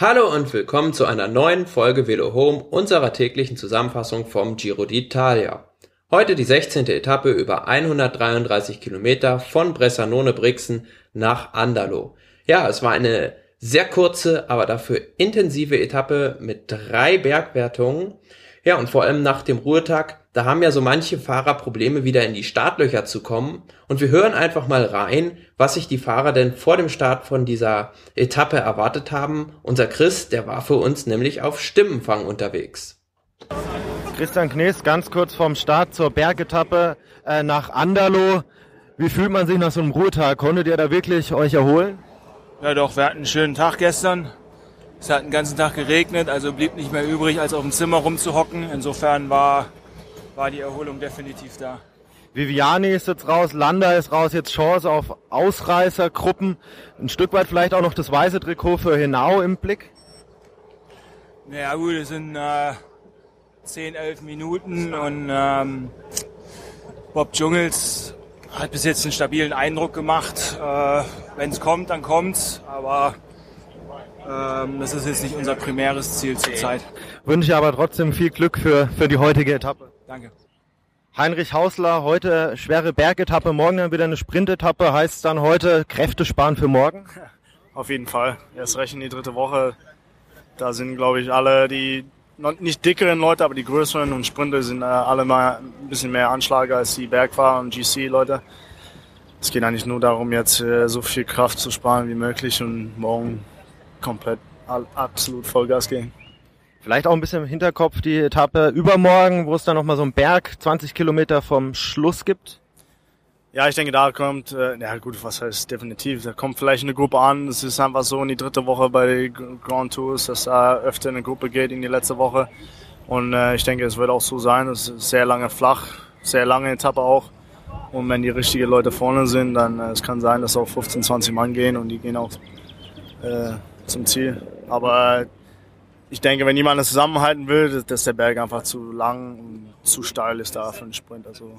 Hallo und willkommen zu einer neuen Folge Velo Home unserer täglichen Zusammenfassung vom Giro d'Italia. Heute die 16. Etappe über 133 Kilometer von Bressanone-Brixen nach Andalo. Ja, es war eine sehr kurze, aber dafür intensive Etappe mit drei Bergwertungen. Ja, und vor allem nach dem Ruhetag, da haben ja so manche Fahrer Probleme, wieder in die Startlöcher zu kommen. Und wir hören einfach mal rein, was sich die Fahrer denn vor dem Start von dieser Etappe erwartet haben. Unser Chris, der war für uns nämlich auf Stimmenfang unterwegs. Christian Knees, ganz kurz vorm Start zur Bergetappe äh, nach Andalo. Wie fühlt man sich nach so einem Ruhetag? Konntet ihr da wirklich euch erholen? Ja doch, wir hatten einen schönen Tag gestern. Es hat den ganzen Tag geregnet, also blieb nicht mehr übrig, als auf dem Zimmer rumzuhocken. Insofern war, war die Erholung definitiv da. Viviani ist jetzt raus, Landa ist raus, jetzt Chance auf Ausreißergruppen. Ein Stück weit vielleicht auch noch das weiße Trikot für Hinau im Blick. Naja gut, es sind äh, 10, 11 Minuten und ähm, Bob Dschungels hat bis jetzt einen stabilen Eindruck gemacht. Äh, Wenn es kommt, dann kommt's, aber ähm, das ist jetzt nicht unser primäres Ziel zurzeit. Wünsche aber trotzdem viel Glück für, für die heutige Etappe. Danke. Heinrich Hausler, heute schwere Bergetappe, morgen dann wieder eine Sprintetappe. Heißt dann heute Kräfte sparen für morgen? Auf jeden Fall. Erst recht in die dritte Woche. Da sind, glaube ich, alle die nicht dickeren Leute, aber die größeren und Sprinter sind äh, alle mal ein bisschen mehr Anschlag als die Bergfahrer und GC-Leute. Es geht eigentlich nur darum, jetzt äh, so viel Kraft zu sparen wie möglich und morgen komplett all, absolut Vollgas gehen. Vielleicht auch ein bisschen im Hinterkopf die Etappe übermorgen, wo es dann nochmal so einen Berg 20 Kilometer vom Schluss gibt. Ja, ich denke, da kommt, äh, ja gut, was heißt definitiv, da kommt vielleicht eine Gruppe an. Es ist einfach so in die dritte Woche bei den Grand Tours, dass da öfter eine Gruppe geht in die letzte Woche. Und äh, ich denke, es wird auch so sein. Es ist sehr lange flach, sehr lange Etappe auch. Und wenn die richtigen Leute vorne sind, dann äh, es kann sein, dass auch 15, 20 Mann gehen und die gehen auch äh, zum Ziel. Aber ich denke, wenn jemand das zusammenhalten will, dass der Berg einfach zu lang und zu steil ist da für einen Sprint. Also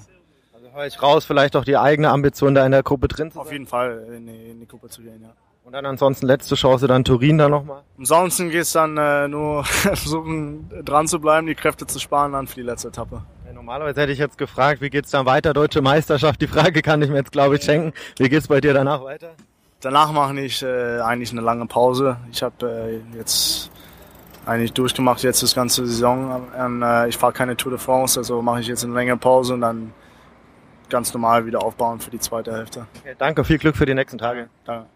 Also höre ich raus, vielleicht auch die eigene Ambition, da in der Gruppe drin zu auf sein. jeden Fall in die, in die Gruppe zu gehen, ja. Und dann ansonsten letzte Chance, dann Turin da nochmal. Ansonsten geht es dann äh, nur versuchen, dran zu bleiben, die Kräfte zu sparen dann für die letzte Etappe. Ja, normalerweise hätte ich jetzt gefragt, wie geht's dann weiter, Deutsche Meisterschaft? Die Frage kann ich mir jetzt, glaube ich, schenken. Wie geht's bei dir danach weiter? Danach mache ich äh, eigentlich eine lange Pause. Ich habe äh, jetzt eigentlich durchgemacht jetzt das ganze Saison. Und, äh, ich fahre keine Tour de France, also mache ich jetzt eine längere Pause und dann ganz normal wieder aufbauen für die zweite Hälfte. Okay, danke, viel Glück für die nächsten Tage. Danke.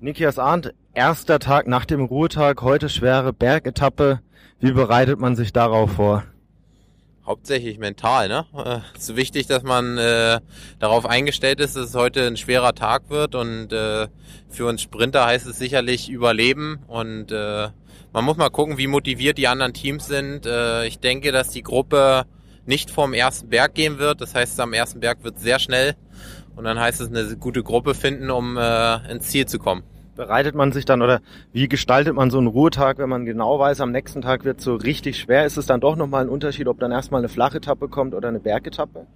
Nikias Arndt, erster Tag nach dem Ruhetag, heute schwere Bergetappe. Wie bereitet man sich darauf vor? Hauptsächlich mental, ne? Äh, Es ist wichtig, dass man äh, darauf eingestellt ist, dass es heute ein schwerer Tag wird und äh, für uns Sprinter heißt es sicherlich Überleben und äh, man muss mal gucken, wie motiviert die anderen Teams sind. Äh, ich denke, dass die Gruppe nicht vorm ersten Berg gehen wird. Das heißt, am ersten Berg wird sehr schnell und dann heißt es eine gute Gruppe finden, um äh, ins Ziel zu kommen. Bereitet man sich dann oder wie gestaltet man so einen Ruhetag, wenn man genau weiß, am nächsten Tag wird so richtig schwer? Ist es dann doch nochmal ein Unterschied, ob dann erstmal eine flache Etappe kommt oder eine Bergetappe?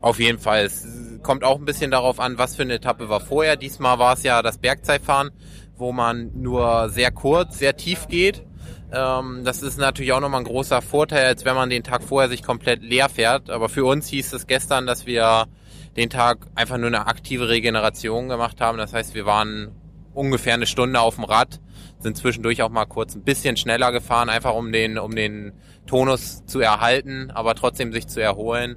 Auf jeden Fall. Es kommt auch ein bisschen darauf an, was für eine Etappe war vorher. Diesmal war es ja das Bergzeitfahren, wo man nur sehr kurz, sehr tief geht. Ähm, das ist natürlich auch nochmal ein großer Vorteil, als wenn man den Tag vorher sich komplett leer fährt. Aber für uns hieß es gestern, dass wir den Tag einfach nur eine aktive Regeneration gemacht haben. Das heißt, wir waren ungefähr eine Stunde auf dem Rad, sind zwischendurch auch mal kurz ein bisschen schneller gefahren, einfach um den, um den Tonus zu erhalten, aber trotzdem sich zu erholen.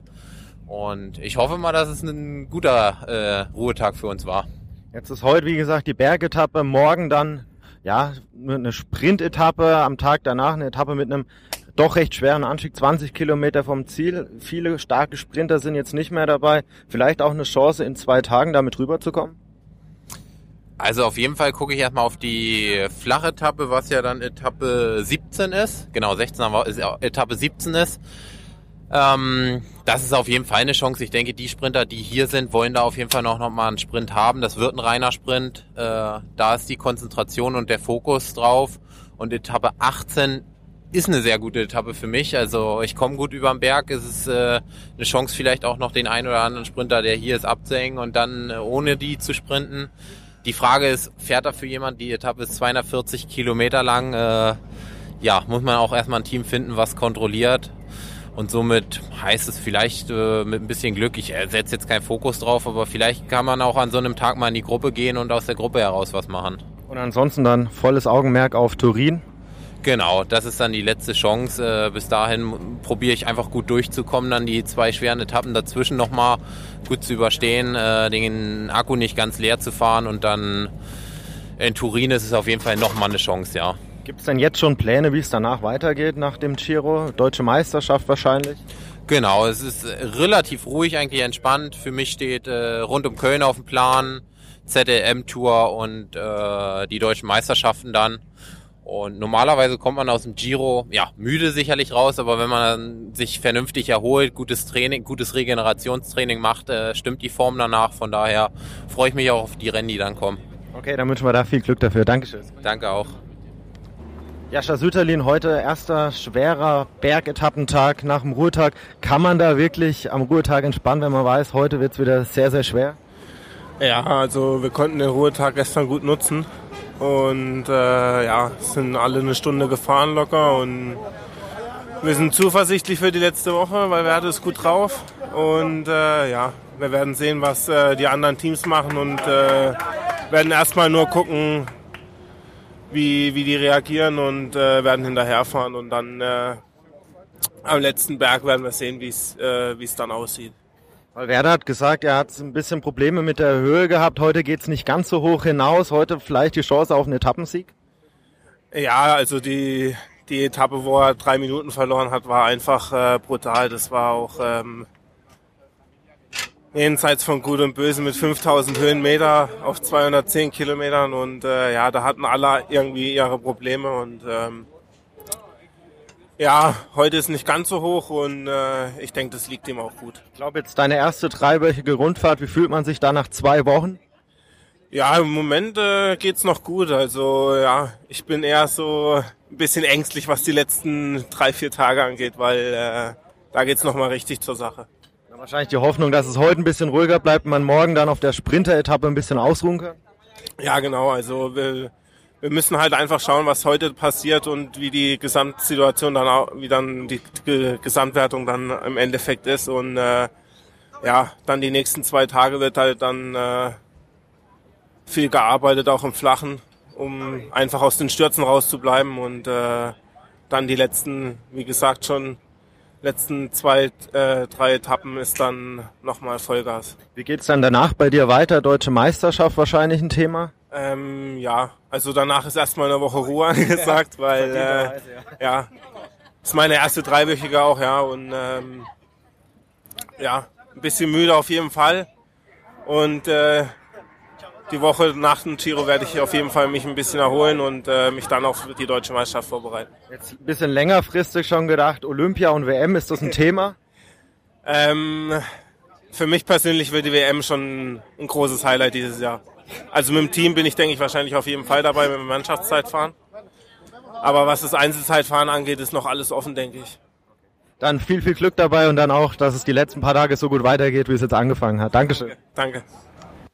Und ich hoffe mal, dass es ein guter äh, Ruhetag für uns war. Jetzt ist heute, wie gesagt, die Bergetappe, morgen dann, ja, eine Sprintetappe, am Tag danach eine Etappe mit einem doch recht schweren Anstieg, 20 Kilometer vom Ziel. Viele starke Sprinter sind jetzt nicht mehr dabei. Vielleicht auch eine Chance, in zwei Tagen damit rüberzukommen? Also auf jeden Fall gucke ich erstmal auf die flache Etappe, was ja dann Etappe 17 ist. Genau, 16 aber ist ja Etappe 17 ist. Ähm, das ist auf jeden Fall eine Chance. Ich denke, die Sprinter, die hier sind, wollen da auf jeden Fall noch, noch mal einen Sprint haben. Das wird ein reiner Sprint. Äh, da ist die Konzentration und der Fokus drauf. Und Etappe 18 ist eine sehr gute Etappe für mich. Also ich komme gut über den Berg. Es ist äh, eine Chance vielleicht auch noch den einen oder anderen Sprinter, der hier ist, abzuhängen und dann äh, ohne die zu sprinten. die Frage ist, fährt dafür jemand? Die Etappe ist 240 Kilometer lang. Äh, ja, muss man auch erstmal ein Team finden, was kontrolliert. Und somit heißt es vielleicht äh, mit ein bisschen Glück, ich setze jetzt keinen Fokus drauf, aber vielleicht kann man auch an so einem Tag mal in die Gruppe gehen und aus der Gruppe heraus was machen. Und ansonsten dann volles Augenmerk auf Turin. Genau, das ist dann die letzte Chance. Äh, bis dahin probiere ich einfach gut durchzukommen, dann die zwei schweren Etappen dazwischen nochmal gut zu überstehen, äh, den Akku nicht ganz leer zu fahren und dann in Turin ist es auf jeden Fall nochmal eine Chance, ja. Gibt es denn jetzt schon Pläne, wie es danach weitergeht nach dem Giro? Deutsche Meisterschaft wahrscheinlich? Genau, es ist relativ ruhig, eigentlich entspannt. Für mich steht äh, rund um Köln auf dem Plan, ZLM-Tour und äh, die deutschen Meisterschaften dann. Und normalerweise kommt man aus dem Giro, ja, müde sicherlich raus, aber wenn man sich vernünftig erholt, gutes Training, gutes Regenerationstraining macht, äh, stimmt die Form danach. Von daher freue ich mich auch auf die Rennen, die dann kommen. Okay, dann wünschen wir da viel Glück dafür. Dankeschön. Danke auch. Jascha Süterlin, heute erster schwerer Bergetappentag nach dem Ruhetag. Kann man da wirklich am Ruhetag entspannen, wenn man weiß, heute wird es wieder sehr, sehr schwer? Ja, also wir konnten den Ruhetag gestern gut nutzen und äh, ja, sind alle eine Stunde gefahren locker und wir sind zuversichtlich für die letzte Woche, weil Werde ist gut drauf und äh, ja, wir werden sehen, was äh, die anderen Teams machen und äh, werden erstmal nur gucken, wie, wie die reagieren und äh, werden hinterherfahren und dann äh, am letzten Berg werden wir sehen, wie es äh, wie es dann aussieht. Weil Werder hat gesagt, er hat ein bisschen Probleme mit der Höhe gehabt. Heute geht's nicht ganz so hoch hinaus. Heute vielleicht die Chance auf einen Etappensieg? Ja, also die, die Etappe, wo er drei Minuten verloren hat, war einfach äh, brutal. Das war auch ähm, jenseits von Gut und Böse mit 5000 Höhenmeter auf 210 Kilometern und äh, ja, da hatten alle irgendwie ihre Probleme und ähm, ja, heute ist nicht ganz so hoch und äh, ich denke, das liegt ihm auch gut. Ich glaube, jetzt deine erste dreiwöchige Rundfahrt, wie fühlt man sich da nach zwei Wochen? Ja, im Moment äh, geht's noch gut. Also ja, ich bin eher so ein bisschen ängstlich, was die letzten drei, vier Tage angeht, weil äh, da geht's noch mal richtig zur Sache. Wahrscheinlich die Hoffnung, dass es heute ein bisschen ruhiger bleibt und man morgen dann auf der Sprinter-Etappe ein bisschen ausruhen kann? Ja, genau. Also wir, wir müssen halt einfach schauen, was heute passiert und wie die Gesamtsituation dann auch, wie dann die Gesamtwertung dann im Endeffekt ist. Und äh, ja, dann die nächsten zwei Tage wird halt dann äh, viel gearbeitet, auch im Flachen, um einfach aus den Stürzen rauszubleiben und äh, dann die letzten, wie gesagt, schon letzten zwei, äh, drei Etappen ist dann nochmal Vollgas. Wie geht's dann danach bei dir weiter? Deutsche Meisterschaft wahrscheinlich ein Thema? Ähm, ja, also danach ist erstmal eine Woche Ruhe angesagt, ja, weil äh, ja. ja, ist meine erste dreiwöchige auch, ja, und ähm, ja, ein bisschen müde auf jeden Fall. Und äh, die Woche nach dem Giro werde ich auf jeden Fall mich ein bisschen erholen und äh, mich dann auf die deutsche Meisterschaft vorbereiten. Jetzt ein bisschen längerfristig schon gedacht, Olympia und WM, ist das ein Thema? Ähm, für mich persönlich wird die WM schon ein großes Highlight dieses Jahr. Also mit dem Team bin ich, denke ich, wahrscheinlich auf jeden Fall dabei mit dem Mannschaftszeitfahren. Aber was das Einzelzeitfahren angeht, ist noch alles offen, denke ich. Dann viel, viel Glück dabei und dann auch, dass es die letzten paar Tage so gut weitergeht, wie es jetzt angefangen hat. Dankeschön. Danke.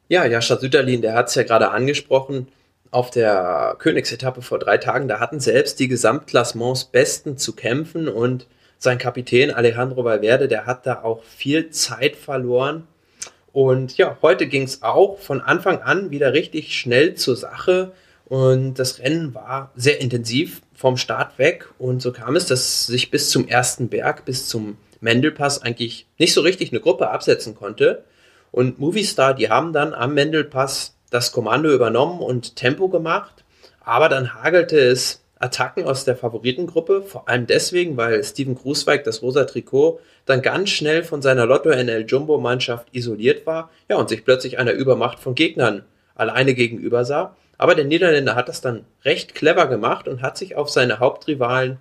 Ja, Jascha Süderlin, der hat es ja gerade angesprochen. Auf der Königsetappe vor drei Tagen, da hatten selbst die Gesamtklassements Besten zu kämpfen und sein Kapitän Alejandro Valverde, der hat da auch viel Zeit verloren. Und ja, heute ging es auch von Anfang an wieder richtig schnell zur Sache. Und das Rennen war sehr intensiv vom Start weg. Und so kam es, dass sich bis zum ersten Berg, bis zum Mendelpass eigentlich nicht so richtig eine Gruppe absetzen konnte. Und Movistar, die haben dann am Mendelpass das Kommando übernommen und Tempo gemacht. Aber dann hagelte es Attacken aus der Favoritengruppe, vor allem deswegen, weil Steven Grußweig, das rosa Trikot, dann ganz schnell von seiner Lotto NL Jumbo Mannschaft isoliert war, ja, und sich plötzlich einer Übermacht von Gegnern alleine gegenüber sah. Aber der Niederländer hat das dann recht clever gemacht und hat sich auf seine Hauptrivalen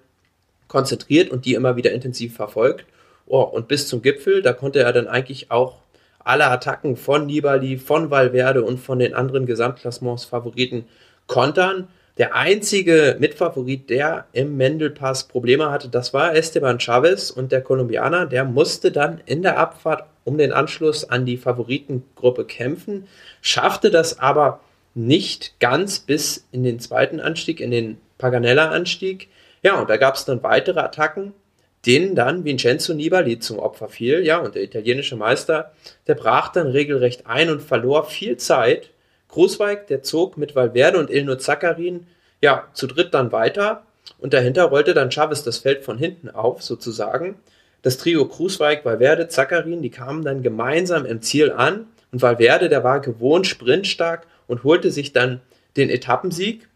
konzentriert und die immer wieder intensiv verfolgt. Oh, und bis zum Gipfel, da konnte er dann eigentlich auch alle Attacken von Nibali, von Valverde und von den anderen Gesamtklassements-Favoriten kontern. Der einzige Mitfavorit, der im Mendelpass Probleme hatte, das war Esteban Chavez und der Kolumbianer, der musste dann in der Abfahrt um den Anschluss an die Favoritengruppe kämpfen, schaffte das aber nicht ganz bis in den zweiten Anstieg, in den Paganella-Anstieg. Ja, und da gab es dann weitere Attacken, denen dann Vincenzo Nibali zum Opfer fiel. Ja, und der italienische Meister, der brach dann regelrecht ein und verlor viel Zeit. Großweig, der zog mit Valverde und Ilno Zakarin ja zu dritt dann weiter und dahinter rollte dann Chavez das Feld von hinten auf, sozusagen. Das Trio Krusweig, Valverde, Zakarin, die kamen dann gemeinsam im Ziel an und Valverde, der war gewohnt sprintstark und holte sich dann den Etappensieg.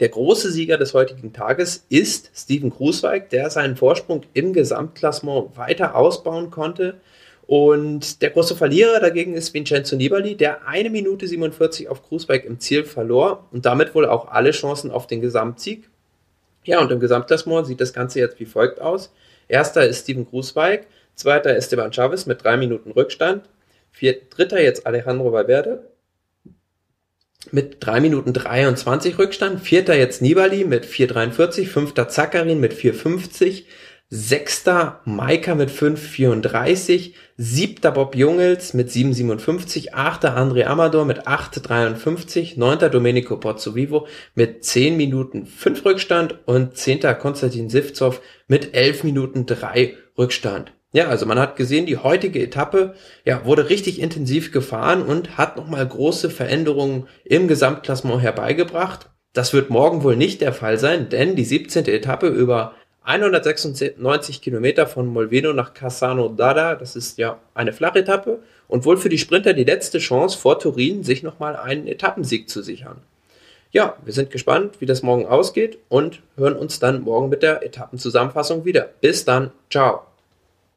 Der große Sieger des heutigen Tages ist Steven Krusweig, der seinen Vorsprung im Gesamtklassement weiter ausbauen konnte. Und der große Verlierer dagegen ist Vincenzo Nibali, der eine Minute 47 auf Krusweig im Ziel verlor und damit wohl auch alle Chancen auf den Gesamtsieg. Ja, und im Gesamtklassement sieht das Ganze jetzt wie folgt aus. Erster ist Steven Krusweig, zweiter Esteban Chavez mit drei Minuten Rückstand, Vier, dritter jetzt Alejandro Valverde mit 3 Minuten 23 Rückstand. Vierter jetzt Nibali mit 4,43. Fünfter Zakarin mit 4,50. Sechster Maika mit 5,34. Siebter Bob Jungels mit 7,57. Achter André Amador mit 8,53. Neunter Domenico Pozzovivo mit 10 Minuten 5 Rückstand. Und zehnter Konstantin Sivtsov mit 11 Minuten 3 Rückstand. Ja, also man hat gesehen, die heutige Etappe ja, wurde richtig intensiv gefahren und hat nochmal große Veränderungen im Gesamtklassement herbeigebracht. Das wird morgen wohl nicht der Fall sein, denn die 17. Etappe über 196 Kilometer von Molveno nach Cassano d'Ada, das ist ja eine Flachetappe und wohl für die Sprinter die letzte Chance vor Turin, sich nochmal einen Etappensieg zu sichern. Ja, wir sind gespannt, wie das morgen ausgeht und hören uns dann morgen mit der Etappenzusammenfassung wieder. Bis dann, ciao.